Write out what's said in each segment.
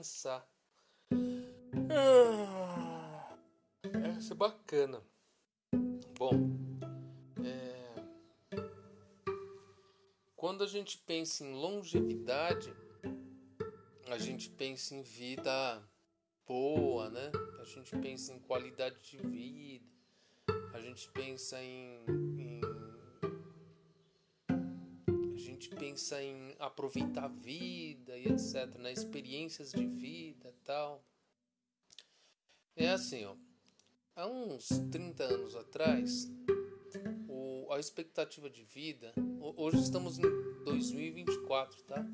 pensar. Ah, é, é bacana. Bom, é, quando a gente pensa em longevidade, a gente pensa em vida boa, né? A gente pensa em qualidade de vida, a gente pensa em, pensa em aproveitar a vida e etc, né? experiências de vida, tal. É assim, ó há uns 30 anos atrás, o, a expectativa de vida, hoje estamos em 2024, tá?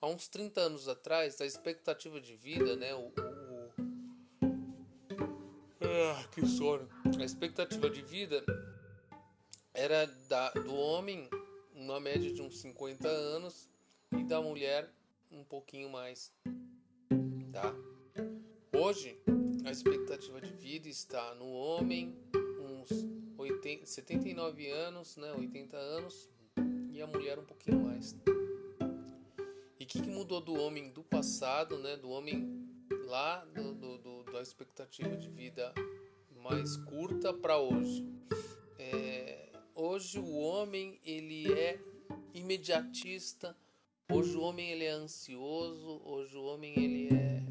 Há uns 30 anos atrás, a expectativa de vida, né, o, o, ah, que sono. A expectativa de vida era da, do homem uma média de uns 50 anos e da mulher um pouquinho mais, tá? Hoje a expectativa de vida está no homem uns 80, 79 anos, né, 80 anos, e a mulher um pouquinho mais. E o que, que, mudou do homem do passado, né, do homem lá do, do, do da expectativa de vida mais curta para hoje? É, hoje o homem ele é imediatista, hoje o homem ele é ansioso, hoje o homem ele é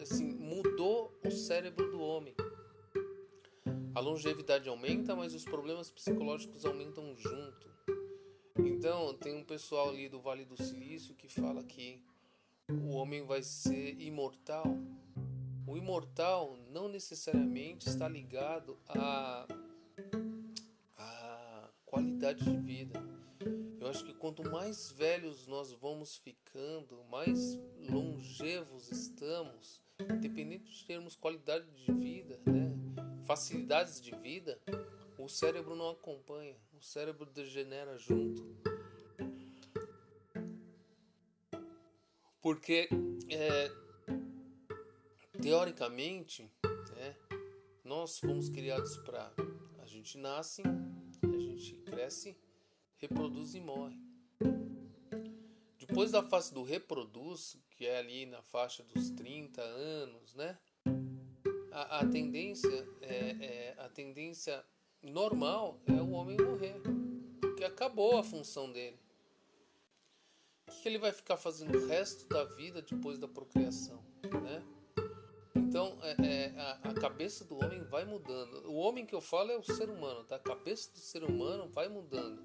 assim mudou o cérebro do homem. A longevidade aumenta, mas os problemas psicológicos aumentam junto. Então, tem um pessoal ali do Vale do Silício que fala que o homem vai ser imortal. O imortal não necessariamente está ligado à qualidade de vida. Eu acho que quanto mais velhos nós vamos ficando, mais longevos estamos, independente de termos qualidade de vida, né, facilidades de vida, o cérebro não acompanha, o cérebro degenera junto. Porque, é, teoricamente, né, nós fomos criados para. A gente nasce, cresce, reproduz e morre. Depois da fase do reproduz, que é ali na faixa dos 30 anos, né? A, a tendência é, é, a tendência normal é o homem morrer, porque acabou a função dele. O que, que ele vai ficar fazendo o resto da vida depois da procriação, cabeça do homem vai mudando. O homem que eu falo é o ser humano, tá? A cabeça do ser humano vai mudando.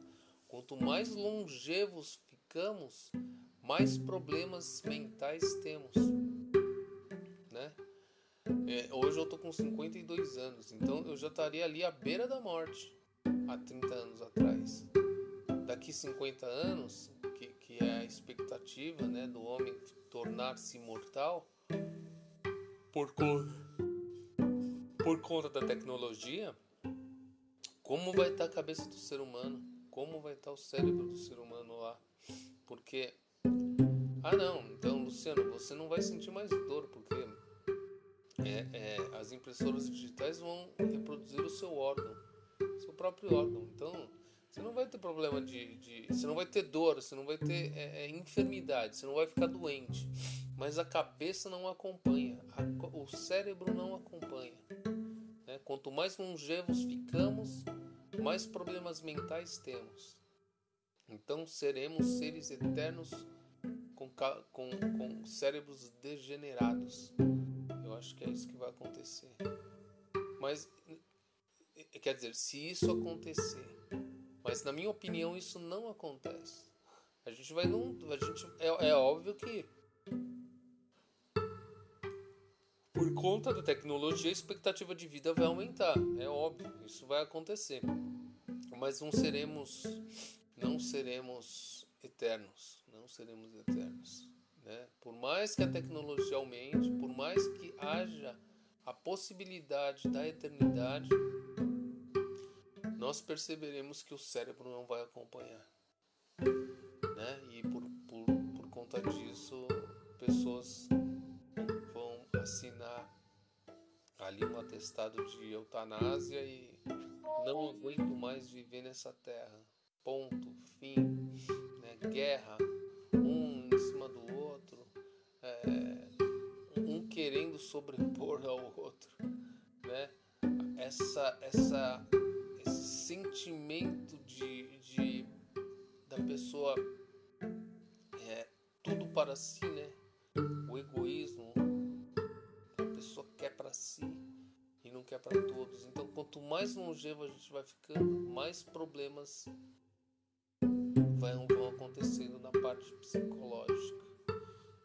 Quanto mais longevos ficamos, mais problemas mentais temos, né? É, hoje eu tô com 52 anos, então eu já estaria ali à beira da morte há 30 anos atrás. Daqui 50 anos, que, que é a expectativa né, do homem tornar-se imortal, por conta, por conta da tecnologia, como vai estar a cabeça do ser humano? Como vai estar o cérebro do ser humano lá? Porque ah, não, então, Luciano, você não vai sentir mais dor, porque é, é, as impressoras digitais vão reproduzir o seu órgão, seu próprio órgão. Então, você não vai ter problema de. de você não vai ter dor, você não vai ter é, é enfermidade, você não vai ficar doente. Mas a cabeça não acompanha, a, o cérebro não acompanha. Né? Quanto mais longevos ficamos, mais problemas mentais temos. Então seremos seres eternos com, com, com cérebros degenerados. Eu acho que é isso que vai acontecer. Mas, quer dizer, se isso acontecer, mas na minha opinião isso não acontece. A gente vai num. A gente, é, é óbvio que conta da tecnologia a expectativa de vida vai aumentar. É óbvio, isso vai acontecer. Mas não seremos. Não seremos eternos, não seremos eternos. Né? Por mais que a tecnologia aumente, por mais que haja a possibilidade da eternidade, nós perceberemos que o cérebro não vai acompanhar. Né? E por, por, por conta disso, pessoas vão assinar ali um atestado de eutanásia e não aguento mais viver nessa terra. Ponto, fim, né? guerra, um em cima do outro, é, querendo sobrepor ao outro, né? Essa, essa, esse sentimento de, de da pessoa é tudo para si, e não quer para todos. Então, quanto mais longevo a gente vai ficando, mais problemas vão acontecendo na parte psicológica.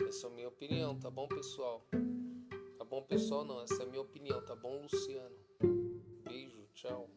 Essa é a minha opinião, tá bom, pessoal? Tá bom, pessoal? Não, essa é a minha opinião, tá bom, Luciano? Beijo, tchau.